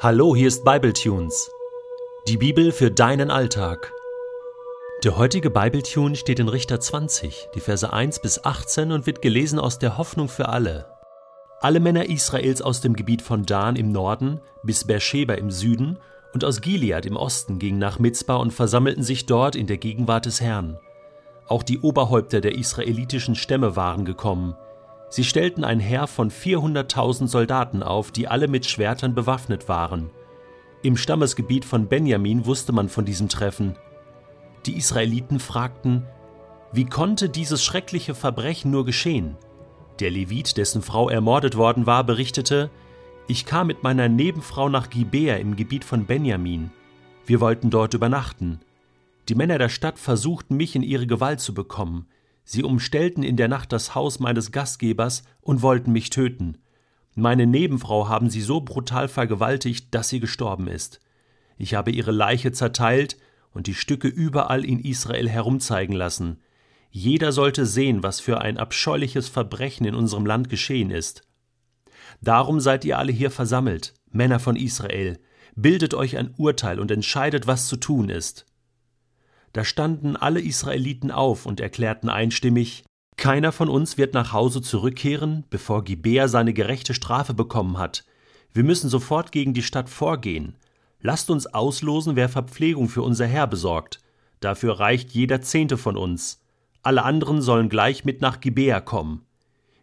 Hallo, hier ist Bibletunes. Die Bibel für deinen Alltag. Der heutige Bibletune steht in Richter 20, die Verse 1 bis 18 und wird gelesen aus der Hoffnung für alle. Alle Männer Israels aus dem Gebiet von Dan im Norden bis Beersheba im Süden und aus Gilead im Osten gingen nach Mizpah und versammelten sich dort in der Gegenwart des Herrn. Auch die Oberhäupter der israelitischen Stämme waren gekommen, Sie stellten ein Heer von 400.000 Soldaten auf, die alle mit Schwertern bewaffnet waren. Im Stammesgebiet von Benjamin wusste man von diesem Treffen. Die Israeliten fragten, wie konnte dieses schreckliche Verbrechen nur geschehen? Der Levit, dessen Frau ermordet worden war, berichtete, ich kam mit meiner Nebenfrau nach Gibea im Gebiet von Benjamin. Wir wollten dort übernachten. Die Männer der Stadt versuchten mich in ihre Gewalt zu bekommen. Sie umstellten in der Nacht das Haus meines Gastgebers und wollten mich töten. Meine Nebenfrau haben sie so brutal vergewaltigt, dass sie gestorben ist. Ich habe ihre Leiche zerteilt und die Stücke überall in Israel herumzeigen lassen. Jeder sollte sehen, was für ein abscheuliches Verbrechen in unserem Land geschehen ist. Darum seid ihr alle hier versammelt, Männer von Israel, bildet euch ein Urteil und entscheidet, was zu tun ist. Da standen alle Israeliten auf und erklärten einstimmig, keiner von uns wird nach Hause zurückkehren, bevor Gibea seine gerechte Strafe bekommen hat. Wir müssen sofort gegen die Stadt vorgehen. Lasst uns auslosen, wer Verpflegung für unser Herr besorgt. Dafür reicht jeder Zehnte von uns. Alle anderen sollen gleich mit nach Gibea kommen.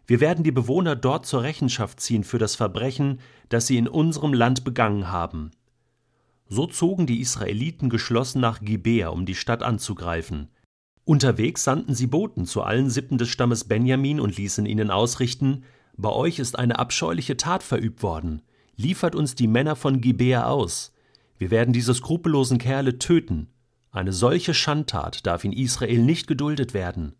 Wir werden die Bewohner dort zur Rechenschaft ziehen für das Verbrechen, das sie in unserem Land begangen haben. So zogen die Israeliten geschlossen nach Gibea, um die Stadt anzugreifen. Unterwegs sandten sie Boten zu allen Sippen des Stammes Benjamin und ließen ihnen ausrichten: Bei euch ist eine abscheuliche Tat verübt worden. Liefert uns die Männer von Gibea aus. Wir werden diese skrupellosen Kerle töten. Eine solche Schandtat darf in Israel nicht geduldet werden.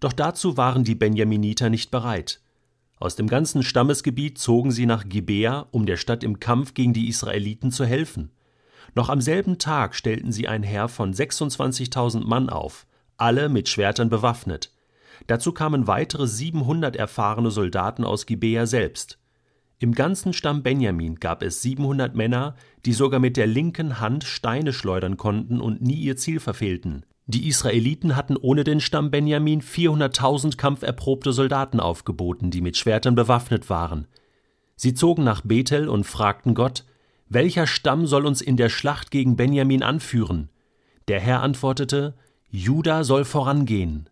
Doch dazu waren die Benjaminiter nicht bereit. Aus dem ganzen Stammesgebiet zogen sie nach Gibea, um der Stadt im Kampf gegen die Israeliten zu helfen. Noch am selben Tag stellten sie ein Heer von 26.000 Mann auf, alle mit Schwertern bewaffnet. Dazu kamen weitere 700 erfahrene Soldaten aus Gibea selbst. Im ganzen Stamm Benjamin gab es 700 Männer, die sogar mit der linken Hand Steine schleudern konnten und nie ihr Ziel verfehlten. Die Israeliten hatten ohne den Stamm Benjamin 400.000 kampferprobte Soldaten aufgeboten, die mit Schwertern bewaffnet waren. Sie zogen nach Bethel und fragten Gott, welcher Stamm soll uns in der Schlacht gegen Benjamin anführen? Der Herr antwortete, Juda soll vorangehen.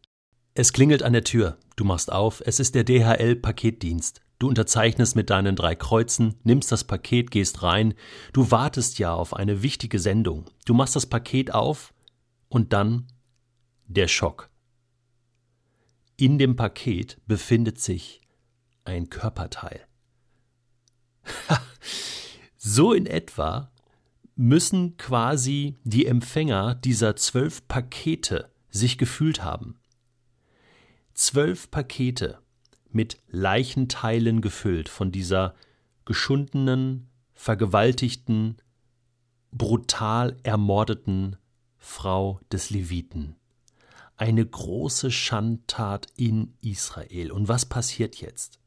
Es klingelt an der Tür, du machst auf, es ist der DHL-Paketdienst. Du unterzeichnest mit deinen drei Kreuzen, nimmst das Paket, gehst rein, du wartest ja auf eine wichtige Sendung. Du machst das Paket auf und dann der Schock. In dem Paket befindet sich ein Körperteil. So in etwa müssen quasi die Empfänger dieser zwölf Pakete sich gefühlt haben. Zwölf Pakete mit Leichenteilen gefüllt von dieser geschundenen, vergewaltigten, brutal ermordeten Frau des Leviten. Eine große Schandtat in Israel. Und was passiert jetzt?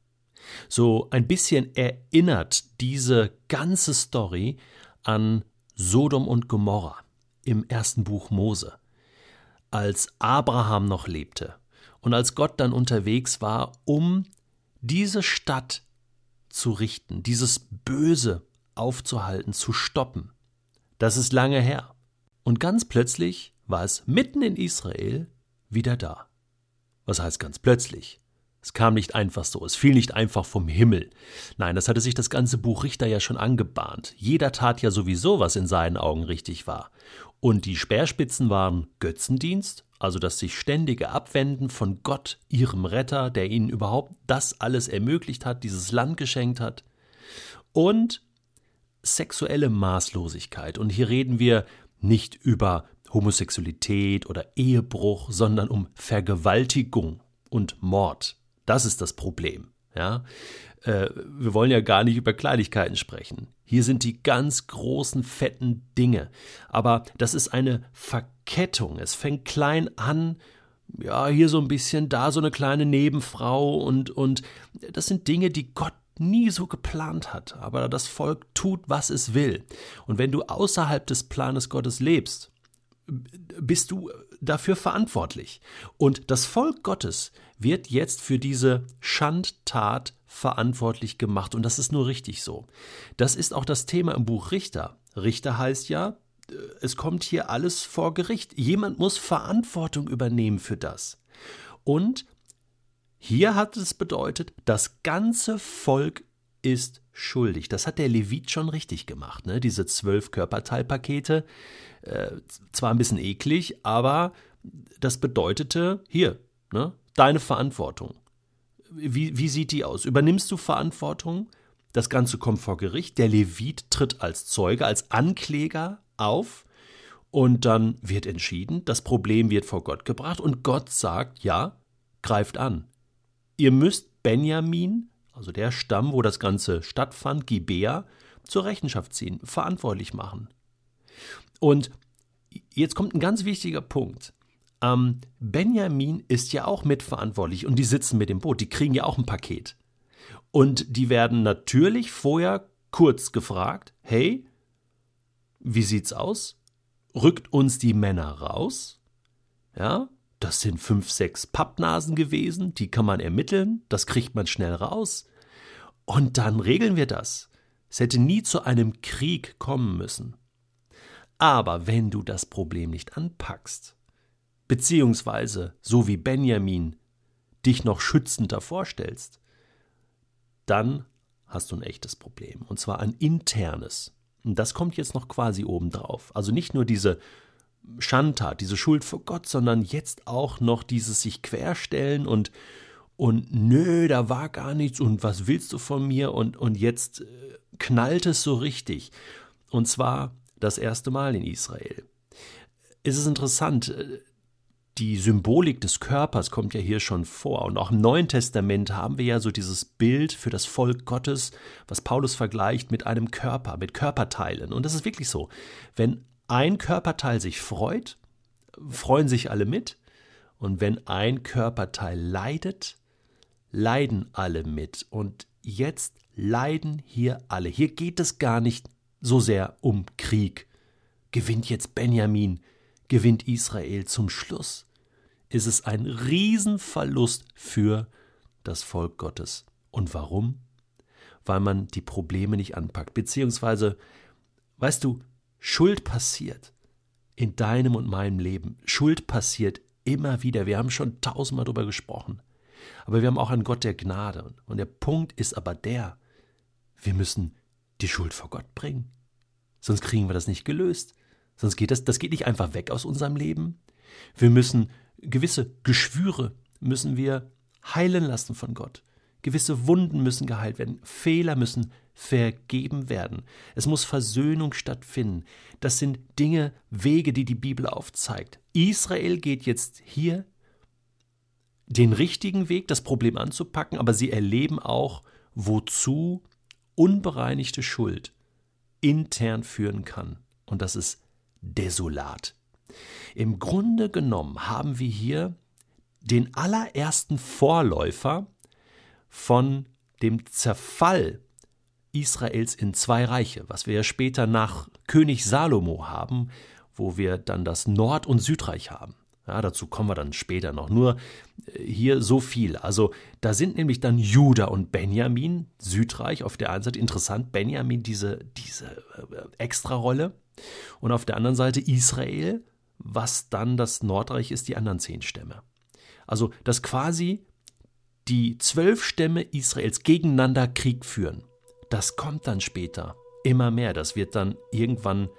So ein bisschen erinnert diese ganze Story an Sodom und Gomorra im ersten Buch Mose, als Abraham noch lebte und als Gott dann unterwegs war, um diese Stadt zu richten, dieses Böse aufzuhalten, zu stoppen. Das ist lange her. Und ganz plötzlich war es mitten in Israel wieder da. Was heißt ganz plötzlich? Es kam nicht einfach so, es fiel nicht einfach vom Himmel. Nein, das hatte sich das ganze Buch Richter ja schon angebahnt. Jeder tat ja sowieso, was in seinen Augen richtig war. Und die Speerspitzen waren Götzendienst, also das sich ständige Abwenden von Gott, ihrem Retter, der ihnen überhaupt das alles ermöglicht hat, dieses Land geschenkt hat, und sexuelle Maßlosigkeit. Und hier reden wir nicht über Homosexualität oder Ehebruch, sondern um Vergewaltigung und Mord. Das ist das Problem. Ja? Äh, wir wollen ja gar nicht über Kleinigkeiten sprechen. Hier sind die ganz großen, fetten Dinge. Aber das ist eine Verkettung. Es fängt klein an ja, hier so ein bisschen, da so eine kleine Nebenfrau und, und das sind Dinge, die Gott nie so geplant hat, aber das Volk tut, was es will. Und wenn du außerhalb des Planes Gottes lebst, bist du dafür verantwortlich. Und das Volk Gottes wird jetzt für diese Schandtat verantwortlich gemacht. Und das ist nur richtig so. Das ist auch das Thema im Buch Richter. Richter heißt ja, äh, es kommt hier alles vor Gericht. Jemand muss Verantwortung übernehmen für das. Und hier hat es bedeutet, das ganze Volk ist schuldig. Das hat der Levit schon richtig gemacht. Ne? Diese zwölf Körperteilpakete, äh, zwar ein bisschen eklig, aber das bedeutete, hier, ne, deine Verantwortung. Wie, wie sieht die aus? Übernimmst du Verantwortung? Das Ganze kommt vor Gericht. Der Levit tritt als Zeuge, als Ankläger auf. Und dann wird entschieden, das Problem wird vor Gott gebracht und Gott sagt, ja, greift an. Ihr müsst Benjamin, also der Stamm, wo das Ganze stattfand, Gibea, zur Rechenschaft ziehen, verantwortlich machen. Und jetzt kommt ein ganz wichtiger Punkt. Ähm, Benjamin ist ja auch mitverantwortlich und die sitzen mit dem Boot, die kriegen ja auch ein Paket. Und die werden natürlich vorher kurz gefragt, hey, wie sieht's aus? Rückt uns die Männer raus? Ja, das sind fünf, sechs Pappnasen gewesen, die kann man ermitteln, das kriegt man schnell raus. Und dann regeln wir das. Es hätte nie zu einem Krieg kommen müssen. Aber wenn du das Problem nicht anpackst, beziehungsweise, so wie Benjamin, dich noch schützender vorstellst, dann hast du ein echtes Problem. Und zwar ein internes. Und das kommt jetzt noch quasi obendrauf. Also nicht nur diese Schandtat, diese Schuld vor Gott, sondern jetzt auch noch dieses sich querstellen und und nö, da war gar nichts und was willst du von mir und und jetzt äh, knallt es so richtig. Und zwar das erste Mal in Israel. Es ist interessant, äh, die Symbolik des Körpers kommt ja hier schon vor. Und auch im Neuen Testament haben wir ja so dieses Bild für das Volk Gottes, was Paulus vergleicht mit einem Körper, mit Körperteilen. Und das ist wirklich so. Wenn ein Körperteil sich freut, freuen sich alle mit. Und wenn ein Körperteil leidet, leiden alle mit. Und jetzt leiden hier alle. Hier geht es gar nicht so sehr um Krieg. Gewinnt jetzt Benjamin, gewinnt Israel zum Schluss, ist es ein Riesenverlust für das Volk Gottes. Und warum? Weil man die Probleme nicht anpackt. Beziehungsweise, weißt du, Schuld passiert in deinem und meinem Leben. Schuld passiert immer wieder. Wir haben schon tausendmal darüber gesprochen. Aber wir haben auch einen Gott der Gnade. Und der Punkt ist aber der, wir müssen die Schuld vor Gott bringen. Sonst kriegen wir das nicht gelöst. Sonst geht das, das geht nicht einfach weg aus unserem Leben. Wir müssen gewisse Geschwüre müssen wir heilen lassen von Gott. Gewisse Wunden müssen geheilt werden. Fehler müssen vergeben werden. Es muss Versöhnung stattfinden. Das sind Dinge, Wege, die die Bibel aufzeigt. Israel geht jetzt hier den richtigen Weg, das Problem anzupacken, aber sie erleben auch, wozu unbereinigte Schuld intern führen kann. Und das ist desolat. Im Grunde genommen haben wir hier den allerersten Vorläufer von dem Zerfall Israels in zwei Reiche, was wir ja später nach König Salomo haben, wo wir dann das Nord- und Südreich haben. Ja, dazu kommen wir dann später noch. Nur äh, hier so viel. Also da sind nämlich dann Juda und Benjamin, Südreich auf der einen Seite, interessant, Benjamin diese, diese äh, Extrarolle. Und auf der anderen Seite Israel, was dann das Nordreich ist, die anderen zehn Stämme. Also, dass quasi die zwölf Stämme Israels gegeneinander Krieg führen. Das kommt dann später immer mehr. Das wird dann irgendwann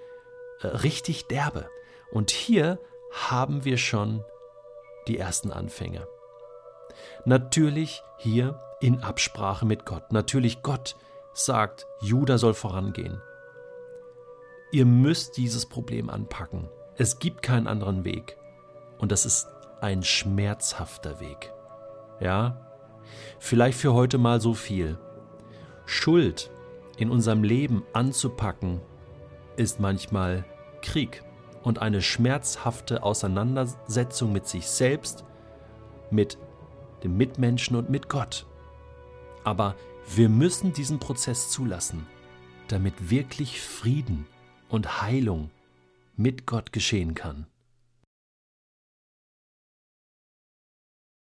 äh, richtig derbe. Und hier haben wir schon die ersten Anfänge. Natürlich hier in Absprache mit Gott. Natürlich Gott sagt, Judah soll vorangehen. Ihr müsst dieses Problem anpacken. Es gibt keinen anderen Weg. Und das ist ein schmerzhafter Weg. Ja? Vielleicht für heute mal so viel. Schuld in unserem Leben anzupacken, ist manchmal Krieg und eine schmerzhafte Auseinandersetzung mit sich selbst, mit dem Mitmenschen und mit Gott. Aber Wir müssen diesen Prozess zulassen, damit wirklich Frieden und Heilung mit Gott geschehen kann.